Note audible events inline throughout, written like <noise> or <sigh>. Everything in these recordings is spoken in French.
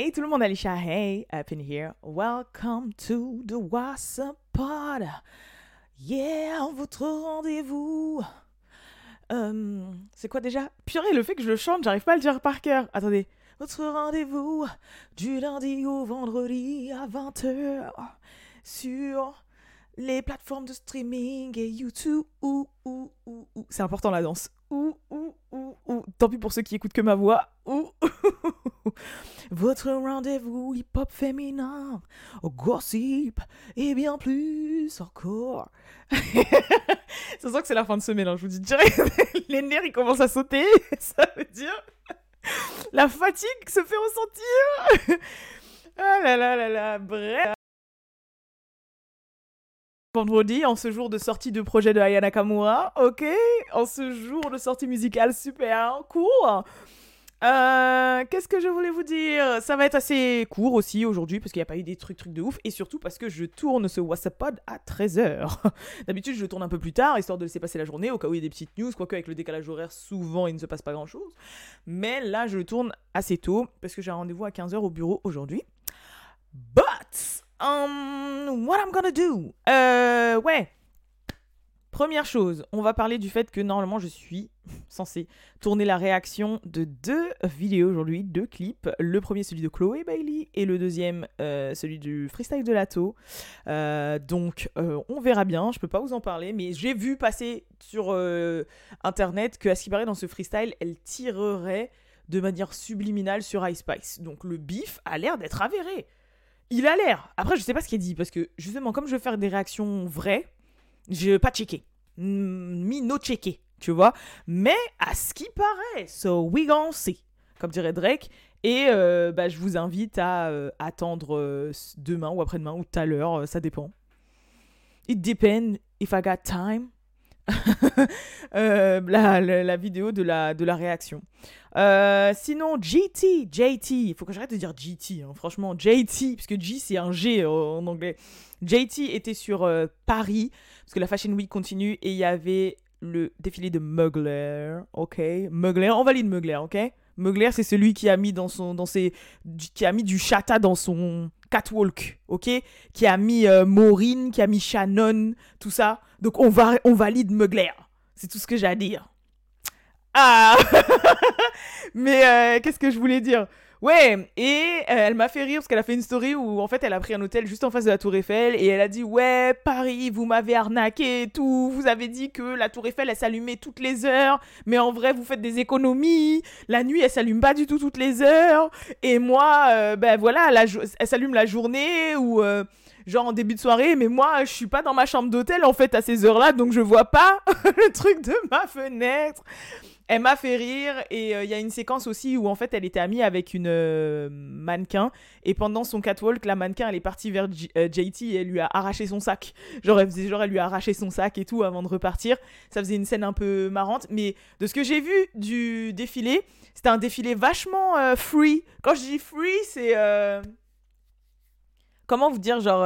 Hey tout le monde, Alicia, hey, up in here. Welcome to the WhatsApp Pod. Yeah, votre rendez-vous. Euh, c'est quoi déjà? Purée, le fait que je le chante, j'arrive pas à le dire par cœur. Attendez. Votre rendez-vous du lundi au vendredi à 20h sur les plateformes de streaming et YouTube. Ouh. C'est important la danse. Ouh, ouh, ouh, ouh. Tant pis pour ceux qui écoutent que ma voix. Ouh, <laughs> Votre rendez-vous hip-hop féminin, gossip et bien plus encore. <laughs> ça sent que c'est la fin de semaine, hein, je vous dis. <laughs> Les nerfs ils commencent à sauter. <laughs> Ça veut dire la fatigue se fait ressentir. ah là là là là, bref vendredi, en ce jour de sortie de projet de Aya Nakamura, ok En ce jour de sortie musicale super cool euh, Qu'est-ce que je voulais vous dire? Ça va être assez court aussi aujourd'hui parce qu'il n'y a pas eu des trucs trucs de ouf et surtout parce que je tourne ce WhatsApp Pod à 13h. <laughs> D'habitude je tourne un peu plus tard histoire de laisser passer la journée au cas où il y a des petites news, quoique avec le décalage horaire souvent il ne se passe pas grand chose. Mais là je tourne assez tôt parce que j'ai un rendez-vous à 15h au bureau aujourd'hui. But Um, what I'm gonna do? Euh, ouais. Première chose, on va parler du fait que normalement je suis <laughs> censé tourner la réaction de deux vidéos aujourd'hui, deux clips. Le premier celui de Chloé Bailey et le deuxième euh, celui du freestyle de Lato. Euh, donc euh, on verra bien, je peux pas vous en parler, mais j'ai vu passer sur internet que à ce qui paraît dans ce freestyle, elle tirerait de manière subliminale sur Ice Spice. Donc le bif a l'air d'être avéré. Il a l'air. Après, je sais pas ce qu'il dit parce que justement, comme je veux faire des réactions vraies, je pas checker. Mi no checker, tu vois. Mais à ce qui paraît, so we gonna see, comme dirait Drake. Et euh, bah, je vous invite à euh, attendre euh, demain ou après-demain ou tout à l'heure, ça dépend. It depends if I got time. <laughs> la, la, vidéo de la, de la réaction. Euh, sinon, JT, JT, il faut que j'arrête de dire GT, hein, franchement, JT, parce que G c'est un G en anglais. JT était sur euh, Paris, parce que la Fashion Week continue, et il y avait le défilé de Mugler, ok? Mugler, on valide Mugler, ok? Mugler, c'est celui qui a mis dans son, dans ses, qui a mis du chata dans son catwalk, ok? Qui a mis euh, Maureen, qui a mis Shannon, tout ça. Donc on va, on valide Mugler. C'est tout ce que j'ai à dire. Ah <laughs> Mais euh, qu'est-ce que je voulais dire? Ouais, et euh, elle m'a fait rire parce qu'elle a fait une story où en fait elle a pris un hôtel juste en face de la Tour Eiffel et elle a dit Ouais, Paris, vous m'avez arnaqué et tout. Vous avez dit que la Tour Eiffel elle s'allumait toutes les heures, mais en vrai vous faites des économies. La nuit elle s'allume pas du tout toutes les heures. Et moi, euh, ben voilà, elle s'allume la journée ou genre en début de soirée, mais moi, je suis pas dans ma chambre d'hôtel en fait à ces heures-là, donc je vois pas <laughs> le truc de ma fenêtre. Elle m'a fait rire et euh, il y a une séquence aussi où en fait elle était amie avec une euh, mannequin et pendant son catwalk la mannequin elle est partie vers euh, JT et elle lui a arraché son sac. Genre elle, faisait, genre elle lui a arraché son sac et tout avant de repartir. Ça faisait une scène un peu marrante mais de ce que j'ai vu du défilé, c'était un défilé vachement free. Quand je dis free, c'est comment vous dire genre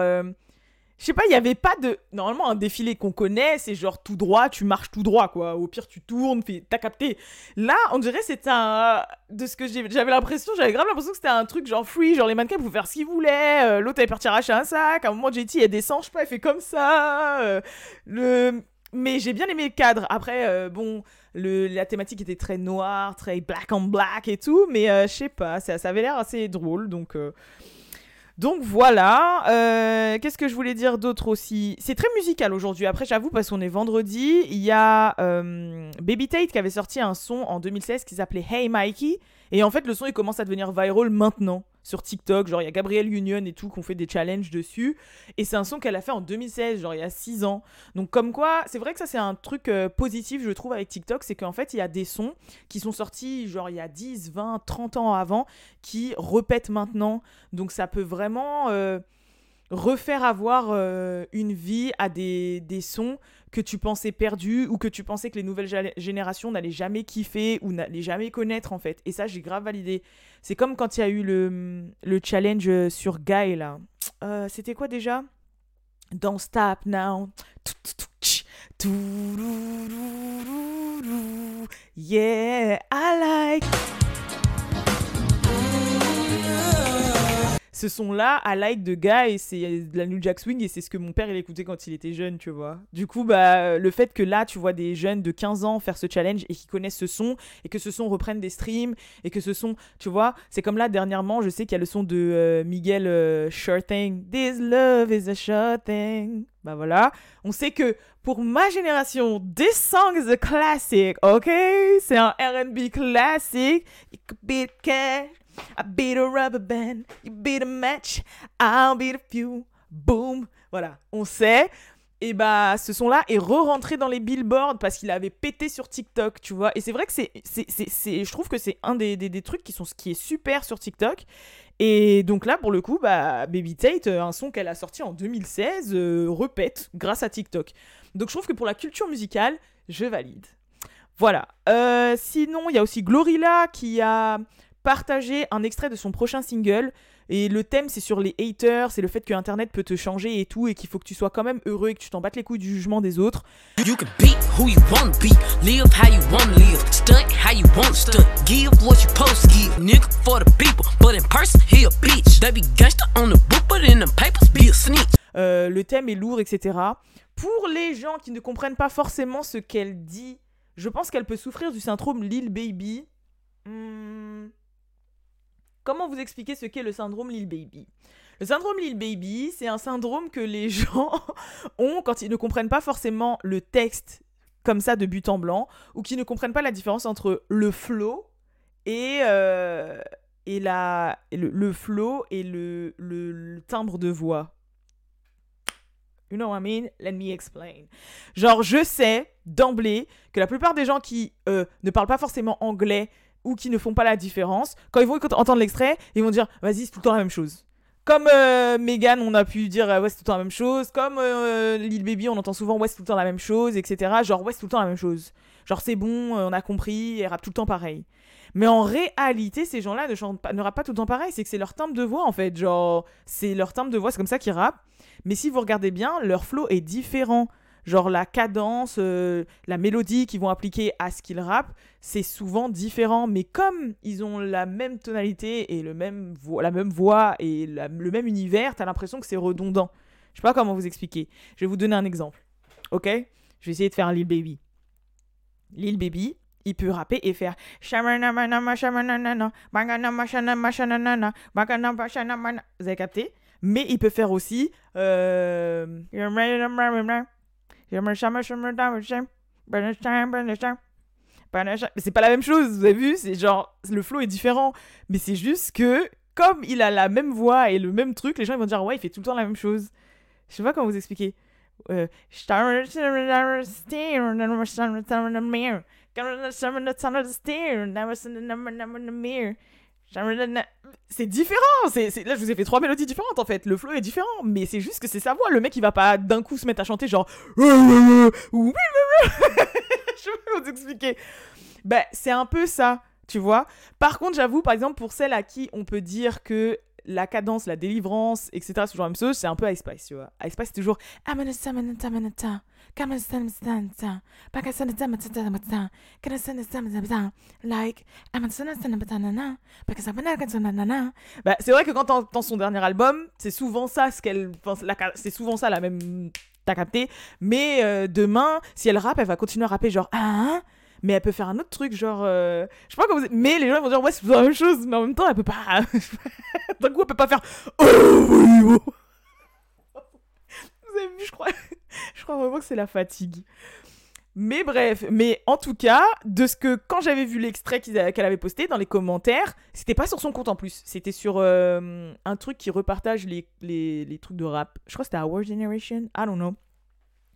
je sais pas, il n'y avait pas de. Normalement, un défilé qu'on connaît, c'est genre tout droit, tu marches tout droit, quoi. Au pire, tu tournes, t'as capté. Là, on dirait c'était un. De ce que j'avais l'impression, j'avais grave l'impression que c'était un truc genre free, genre les mannequins pouvaient faire ce qu'ils voulaient. Euh, l'autre, elle parti arracher un sac. À un moment, JT, elle descend, je sais pas, elle fait comme ça. Euh, le. Mais j'ai bien aimé le cadre. Après, euh, bon, le, la thématique était très noire, très black on black et tout. Mais je sais pas, ça, ça avait l'air assez drôle. Donc. Donc voilà, euh, qu'est-ce que je voulais dire d'autre aussi? C'est très musical aujourd'hui, après j'avoue parce qu'on est vendredi, il y a euh, Baby Tate qui avait sorti un son en 2016 qui s'appelait Hey Mikey, et en fait le son il commence à devenir viral maintenant sur TikTok. Genre, il y a Gabrielle Union et tout qui ont fait des challenges dessus. Et c'est un son qu'elle a fait en 2016, genre il y a 6 ans. Donc, comme quoi, c'est vrai que ça, c'est un truc euh, positif, je trouve, avec TikTok. C'est qu'en fait, il y a des sons qui sont sortis, genre, il y a 10, 20, 30 ans avant, qui répètent maintenant. Donc, ça peut vraiment. Euh, refaire avoir euh, une vie à des, des sons que tu pensais perdus ou que tu pensais que les nouvelles générations n'allaient jamais kiffer ou n'allaient jamais connaître en fait. Et ça, j'ai grave validé. C'est comme quand il y a eu le, le challenge sur Guy là. Euh, c'était quoi déjà? Don't Stop Now. Yeah, I like. Ce son-là à like de gars et c'est de la New Jack Swing et c'est ce que mon père il écoutait quand il était jeune, tu vois. Du coup, bah, le fait que là, tu vois des jeunes de 15 ans faire ce challenge et qui connaissent ce son et que ce son reprenne des streams et que ce son, tu vois, c'est comme là, dernièrement, je sais qu'il y a le son de euh, Miguel euh. This love is a sure thing. Bah voilà. On sait que pour ma génération, this song is a classic, ok? C'est un RB classique. I beat a rubber band, you beat a match, I'll beat a few, boom. Voilà, on sait. Et bah, ce son-là est re-rentré dans les billboards parce qu'il avait pété sur TikTok, tu vois. Et c'est vrai que c'est, c'est, c'est, je trouve que c'est un des, des, des, trucs qui, sont, qui est super sur TikTok. Et donc là, pour le coup, bah, Baby Tate, euh, un son qu'elle a sorti en 2016, euh, repète grâce à TikTok. Donc je trouve que pour la culture musicale, je valide. Voilà. Euh, sinon, il y a aussi Glorilla qui a partager un extrait de son prochain single. Et le thème, c'est sur les haters, c'est le fait que Internet peut te changer et tout, et qu'il faut que tu sois quand même heureux et que tu t'en battes les couilles du jugement des autres. You can be who you want be, live how you want live, stunt how you want stunt, give what you post give, nigga for the people, but in person he a bitch. They be gangster on the book, but in the papers be a snitch. Euh, le thème est lourd, etc. Pour les gens qui ne comprennent pas forcément ce qu'elle dit, je pense qu'elle peut souffrir du syndrome Lil Baby. Hmm Comment vous expliquer ce qu'est le syndrome Lil Baby? Le syndrome Lil Baby, c'est un syndrome que les <laughs> gens ont quand ils ne comprennent pas forcément le texte comme ça de but en blanc, ou qui ne comprennent pas la différence entre le flow et, euh, et la, le, flow et le, le, timbre de voix. You know what I mean? Let me explain. Genre, je sais d'emblée que la plupart des gens qui euh, ne parlent pas forcément anglais ou qui ne font pas la différence, quand ils vont entendre l'extrait, ils vont dire vas-y, c'est tout le temps la même chose. Comme euh, Megan, on a pu dire ouais, c'est tout le temps la même chose. Comme euh, Lil Baby, on entend souvent ouais, c'est tout le temps la même chose, etc. Genre ouais, c'est tout le temps la même chose. Genre c'est bon, euh, on a compris, elle rappe tout le temps pareil. Mais en réalité, ces gens-là ne, chantent pas, ne rappent pas tout le temps pareil. C'est que c'est leur timbre de voix en fait. Genre, c'est leur timbre de voix, c'est comme ça qu'ils rappent. Mais si vous regardez bien, leur flow est différent genre la cadence, euh, la mélodie qu'ils vont appliquer à ce qu'ils rappent, c'est souvent différent. Mais comme ils ont la même tonalité et le même la même voix et le même univers, t'as l'impression que c'est redondant. Je sais pas comment vous expliquer. Je vais vous donner un exemple. Ok? Je vais essayer de faire un Lil Baby. Lil Baby, il peut rapper et faire Vous avez capté? Mais il peut faire aussi euh, c'est pas la même chose, vous avez vu C'est genre, le flow est différent. Mais c'est juste que, comme il a la même voix et le même truc, les gens vont dire, ouais, il fait tout le temps la même chose. Je sais pas comment vous expliquer. Euh, c'est différent. C'est, Là, je vous ai fait trois mélodies différentes en fait. Le flow est différent, mais c'est juste que c'est sa voix. Le mec, il va pas d'un coup se mettre à chanter genre. <laughs> je vais vous expliquer. Ben, c'est un peu ça, tu vois. Par contre, j'avoue, par exemple, pour celle à qui on peut dire que la cadence, la délivrance, etc., ce genre de chose, c'est un peu Ice Spice, tu vois. Ice Spice, c'est toujours. Bah, c'est vrai que quand t'entends son dernier album, c'est souvent ça ce qu'elle. c'est souvent ça la même. T'as capté. Mais euh, demain, si elle rappe, elle va continuer à rapper genre. Ah, mais elle peut faire un autre truc, genre. Euh, je sais pas. Mais les gens vont dire, ouais, c'est la même chose, mais en même temps, elle peut pas. <laughs> D'un coup, elle peut pas faire. Oh oh. Vous avez vu, je crois. <laughs> je crois vraiment que c'est la fatigue. Mais bref, mais en tout cas, de ce que quand j'avais vu l'extrait qu'elle avait posté dans les commentaires, c'était pas sur son compte en plus, c'était sur euh, un truc qui repartage les, les, trucs de rap. Je crois que c'était Our Generation, I don't know.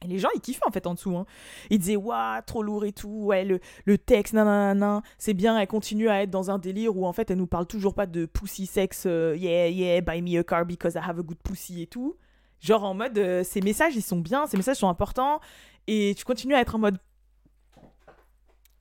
Et les gens, ils kiffaient en fait en dessous. Hein. Ils disaient, waouh, trop lourd et tout, ouais, le, le texte, nanana, c'est bien, elle continue à être dans un délire où en fait elle nous parle toujours pas de pussy sex, euh, yeah, yeah, buy me a car because I have a good pussy et tout. Genre en mode, euh, ces messages, ils sont bien, ces messages sont importants, et tu continues à être en mode,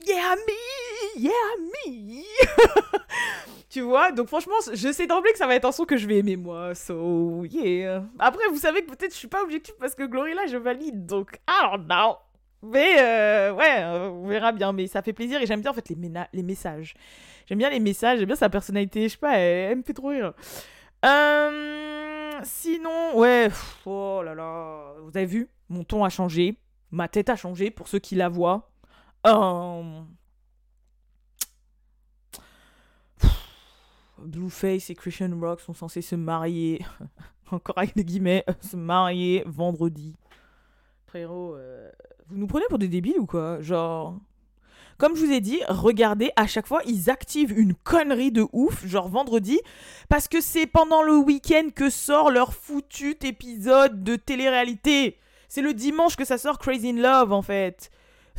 yeah, me, yeah, me. <laughs> Tu vois Donc franchement, je sais d'emblée que ça va être un son que je vais aimer moi. So yeah. Après, vous savez que peut-être je suis pas objectif parce que Glorilla, je valide. Donc, don't know. Mais euh, ouais, on verra bien. Mais ça fait plaisir et j'aime bien en fait les, les messages. J'aime bien les messages, j'aime bien sa personnalité. Je sais pas, elle, me fait trop rire. Euh, sinon, ouais, oh là là, vous avez vu, mon ton a changé, ma tête a changé pour ceux qui la voient. Euh, Blueface et Christian Rock sont censés se marier, <laughs> encore avec des guillemets, <laughs> se marier vendredi. Frérot, vous nous prenez pour des débiles ou quoi? Genre, comme je vous ai dit, regardez, à chaque fois, ils activent une connerie de ouf, genre vendredi, parce que c'est pendant le week-end que sort leur foutu épisode de télé-réalité. C'est le dimanche que ça sort Crazy in Love, en fait.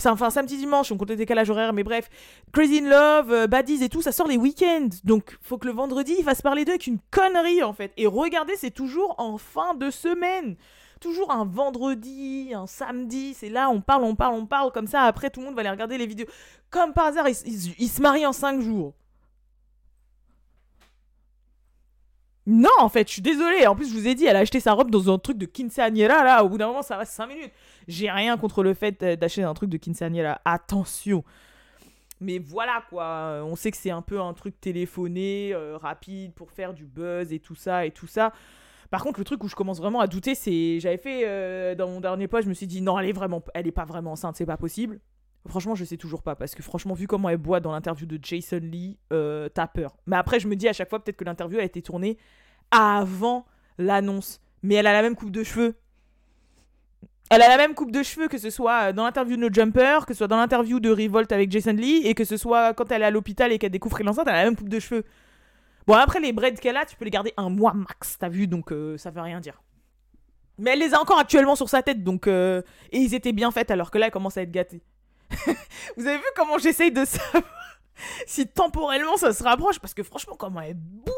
Enfin samedi dimanche, on compte le décalage horaire, mais bref. Crazy in Love, euh, Baddies et tout, ça sort les week-ends. Donc, faut que le vendredi, il fasse parler d'eux avec une connerie, en fait. Et regardez, c'est toujours en fin de semaine toujours un vendredi, un samedi, c'est là, on parle, on parle, on parle, comme ça, après tout le monde va aller regarder les vidéos. Comme par hasard, ils, se marient en 5 jours. Non, en fait, je suis désolée. En plus, je vous ai dit, elle a acheté sa robe dans un truc de quinceañera, là. Au bout d'un moment, ça va 5 minutes. J'ai rien contre le fait d'acheter un truc de quinceañera. Attention. Mais voilà, quoi. On sait que c'est un peu un truc téléphoné, euh, rapide, pour faire du buzz et tout ça, et tout ça. Par contre, le truc où je commence vraiment à douter, c'est. J'avais fait euh, dans mon dernier poids, je me suis dit non, elle est vraiment, elle est pas vraiment enceinte, c'est pas possible. Franchement, je sais toujours pas parce que franchement, vu comment elle boit dans l'interview de Jason Lee, euh, t'as peur. Mais après, je me dis à chaque fois peut-être que l'interview a été tournée avant l'annonce. Mais elle a la même coupe de cheveux. Elle a la même coupe de cheveux que ce soit dans l'interview de No Jumper, que ce soit dans l'interview de Revolt avec Jason Lee, et que ce soit quand elle est à l'hôpital et qu'elle découvre qu'elle est enceinte, elle a la même coupe de cheveux. Bon, après, les braids qu'elle a, tu peux les garder un mois max, t'as vu, donc euh, ça veut rien dire. Mais elle les a encore actuellement sur sa tête, donc. Euh, et ils étaient bien faits, alors que là, elle commence à être gâtée. <laughs> Vous avez vu comment j'essaye de savoir <laughs> si temporellement ça se rapproche? Parce que franchement, comment elle boit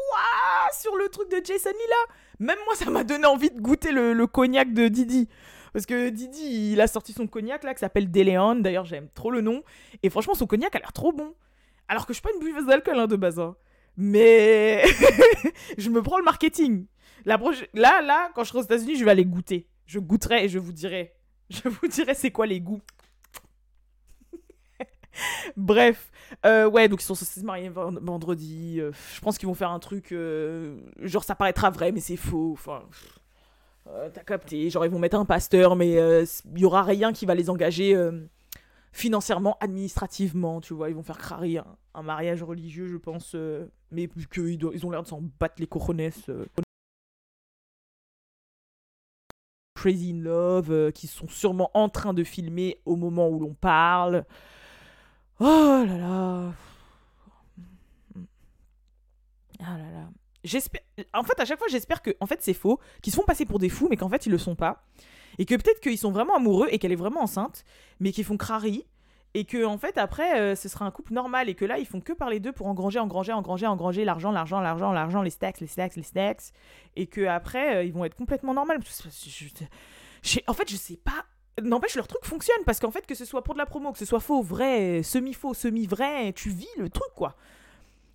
sur le truc de Jason là? Même moi, ça m'a donné envie de goûter le, cognac de Didi. Parce que Didi, il a sorti son cognac là qui s'appelle Deléon. D'ailleurs, j'aime trop le nom. Et franchement, son cognac a l'air trop bon. Alors que je suis pas une buveuse d'alcool hein, de base. Hein. Mais <laughs> je me prends le marketing. La Là, là, quand je serai aux États-Unis, je vais aller goûter. Je goûterai et je vous dirai. <laughs> Je vous dirai c'est quoi les goûts. <laughs> Bref, euh, ouais, donc ils sont censés se marier vendredi. Euh, je pense qu'ils vont faire un truc. Euh, genre, ça paraîtra vrai, mais c'est faux. Enfin, t'as capté. Genre, ils vont mettre un pasteur, mais il y aura rien qui va les engager financièrement, administrativement, tu vois. Ils vont faire crari un, mariage religieux, je pense. Mais qu'ils ils ont l'air de s'en battre les cojones. Euh. Crazy Love, euh, qui sont sûrement en train de filmer au moment où l'on parle. Oh là là. Ah là là. J'espère. En fait, à chaque fois, j'espère que en fait, c'est faux, qu'ils se font passer pour des fous, mais qu'en fait, ils le sont pas. Et que peut-être qu'ils sont vraiment amoureux et qu'elle est vraiment enceinte, mais qu'ils font crari. Et que, en fait, après, euh, ce sera un couple normal. Et que là, ils font que parler d'eux pour engranger, engranger, engranger, engranger l'argent, l'argent, l'argent, l'argent, les stacks, les stacks, les stacks. Et que après, euh, ils vont être complètement normaux. en fait, je sais pas N'empêche, leur truc fonctionne parce qu'en fait, que ce soit pour de la promo, que ce soit faux, vrai, semi-faux, semi-vrai, tu vis le truc quoi.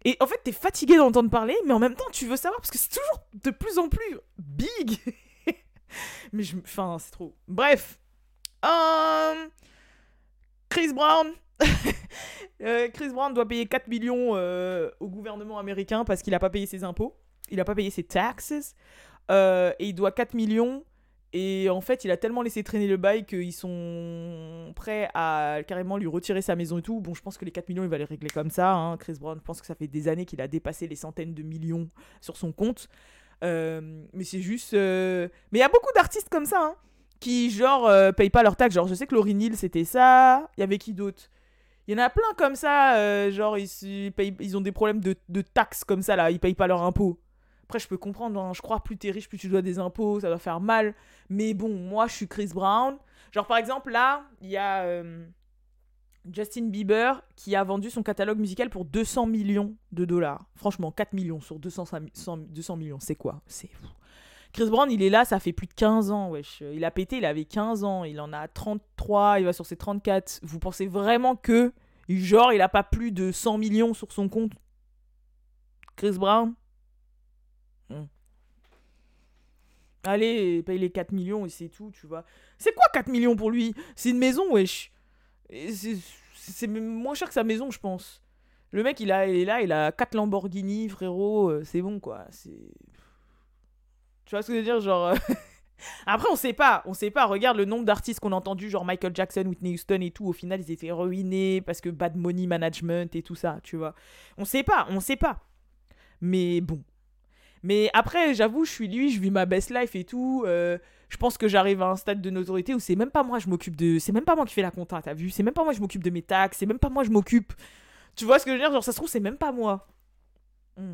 Et en fait, t'es fatigué d'entendre parler, mais en même temps, tu veux savoir parce que c'est toujours de plus en plus big. <laughs> Mais je. Enfin, c'est trop. Bref. Euh, Chris Brown. <laughs> Euh, Chris Brown doit payer 4 millions euh, au gouvernement américain parce qu'il n'a pas payé ses impôts. Il n'a pas payé ses taxes. et il doit 4 millions. Et en fait, il a tellement laissé traîner le bail qu'ils sont prêts à carrément lui retirer sa maison et tout. Bon, je pense que les 4 millions, il va les régler comme ça. Hein. Chris Brown, je pense que ça fait des années qu'il a dépassé les centaines de millions sur son compte. Euh, mais c'est juste. Euh, mais il y a beaucoup d'artistes comme ça, hein, qui, genre, euh, payent pas leurs taxes. Genre, je sais que Laurie Neal, c'était ça. Il y avait qui d'autre? Il y en a plein comme ça, genre, ils, ils ont des problèmes de, de, taxes comme ça, là. Ils payent pas leurs impôts. Après, je peux comprendre, hein, je crois, plus t'es riche, plus tu dois des impôts, ça doit faire mal. Mais bon, moi, je suis Chris Brown. Genre, par exemple, là, il y a. Justin Bieber qui a vendu son catalogue musical pour 200 millions de dollars. Franchement, 4 millions sur 200, 200 millions, c'est quoi? C'est fou. Chris Brown, il est là, ça fait plus de 15 ans, wesh. Il a pété, il avait 15 ans, il en a 33, il va sur ses 34. Vous pensez vraiment que, genre, il a pas plus de 100 millions sur son compte? Chris Brown? Allez, paye les 4 millions et c'est tout, tu vois. C'est quoi 4 millions pour lui? C'est une maison, wesh. C'est moins cher que sa maison, je pense. Le mec, il, a, il est là, il a 4 Lamborghini, frérot, euh, c'est bon, quoi. C'est... Tu vois ce que je veux dire Genre. euh, <laughs> Après, on sait pas, on sait pas. Regarde le nombre d'artistes qu'on a entendus, genre Michael Jackson, Whitney Houston et tout. Au final, ils étaient ruinés parce que bad money management et tout ça, tu vois. On sait pas, on sait pas. Mais bon. Mais après, j'avoue, je suis lui, je vis ma best life et tout. euh, je pense que j'arrive à un stade de notoriété où c'est même pas moi, je m'occupe de. C'est même pas moi qui fais la compta, t'as vu? C'est même pas moi, je m'occupe de mes taxes. C'est même pas moi, je m'occupe. Tu vois ce que je veux dire? Genre, ça se trouve, c'est même pas moi. Hmm.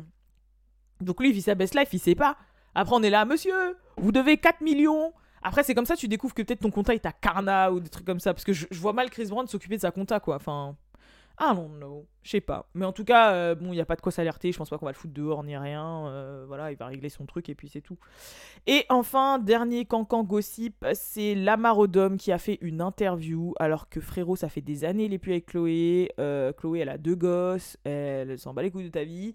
Donc lui, il vit sa best life, il sait pas. Après, on est là, monsieur, vous devez 4 millions. Après, c'est comme ça, tu découvres que peut-être ton compta est à Carna ou des trucs comme ça. Parce que je, vois mal Chris Brown s'occuper de sa compta, quoi. Enfin, I don't know. Je sais pas. Mais en tout cas, euh, bon, il n'y a pas de quoi s'alerter. Je pense pas qu'on va le foutre dehors ni rien. Euh, voilà, il va régler son truc et puis c'est tout. Et enfin, dernier cancan gossip, c'est Lamar Odom qui a fait une interview. Alors que frérot, ça fait des années, il est plus avec Chloé. Euh, Chloé, elle a deux gosses. Elle s'en bat les couilles de ta vie.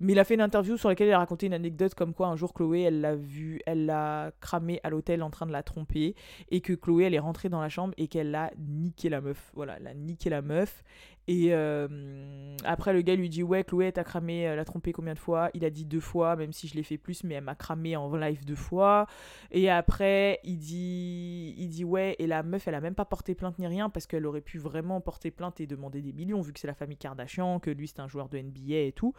Mais il a fait une interview sur laquelle il a raconté une anecdote comme quoi un jour Chloé, elle l'a vu, elle l'a cramé à l'hôtel en train de la tromper et que Chloé, elle est rentrée dans la chambre et qu'elle a niqué la meuf. Voilà, elle a niqué la meuf. Et euh, après, le gars lui dit Ouais, Chloé, t'as cramé, elle a trompé combien de fois? Il a dit deux fois, même si je l'ai fait plus, mais elle m'a cramé en live deux fois. Et après, il dit, il dit Ouais, et la meuf, elle a même pas porté plainte ni rien parce qu'elle aurait pu vraiment porter plainte et demander des millions vu que c'est la famille Kardashian, que lui, c'est un joueur de NBA et tout.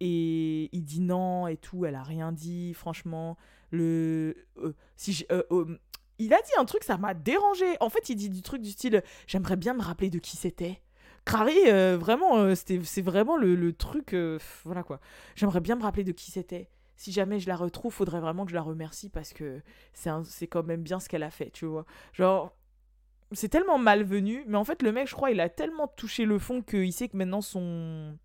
Et il dit non et tout, elle a rien dit, franchement. Le. euh, si je- euh, euh, il a dit un truc, ça m'a dérangé. En fait, il dit du truc du style J'aimerais bien me rappeler de qui c'était. Crary, vraiment, c'est vraiment le, le truc. voilà quoi. J'aimerais bien me rappeler de qui c'était. Si jamais je la retrouve, faudrait vraiment que je la remercie parce que c'est quand même bien ce qu'elle a fait, tu vois. Genre, c'est tellement malvenu, mais en fait, le mec, je crois, il a tellement touché le fond qu'il sait que maintenant son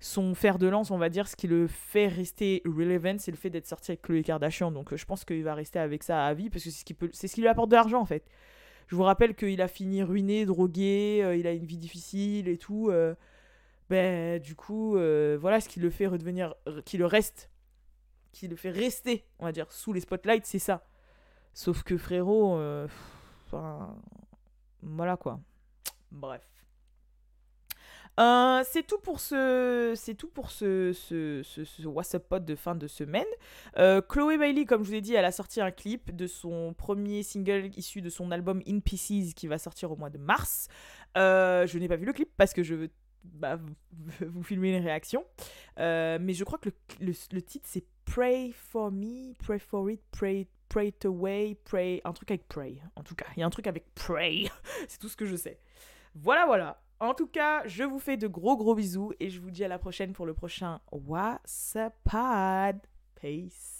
son fer de lance, on va dire, ce qui le fait rester relevant, c'est le fait d'être sorti avec Chloé Kardashian. Donc euh, je pense qu'il va rester avec ça à vie parce que c'est ce qui, peut, c'est ce qui lui apporte de l'argent en fait. Je vous rappelle qu'il a fini ruiné, drogué, euh, il a une vie difficile et tout. euh, ben du coup, voilà ce qui le fait redevenir, qui le reste, qui le fait rester, on va dire, sous les spotlights, c'est ça. Sauf que frérot, voilà quoi. Bref. Euh, c'est tout pour ce, c'est tout pour ce, ce, ce, ce WhatsApp Pod de fin de semaine. Euh, Chloé Bailey, comme je vous ai dit, elle a sorti un clip de son premier single issu de son album In Pieces qui va sortir au mois de mars. Euh, je n'ai pas vu le clip parce que je veux bah, vous- <laughs> vous filmer une réaction. Euh, mais je crois que le, le, le titre c'est Pray for me, Pray for it, Pray, pray it away, Pray. Un truc avec Pray. En tout cas, il y a un truc avec Pray. <laughs> c'est tout ce que je sais. Voilà, voilà. En tout cas, je vous fais de gros gros bisous et je vous dis à la prochaine pour le prochain Pod. Peace.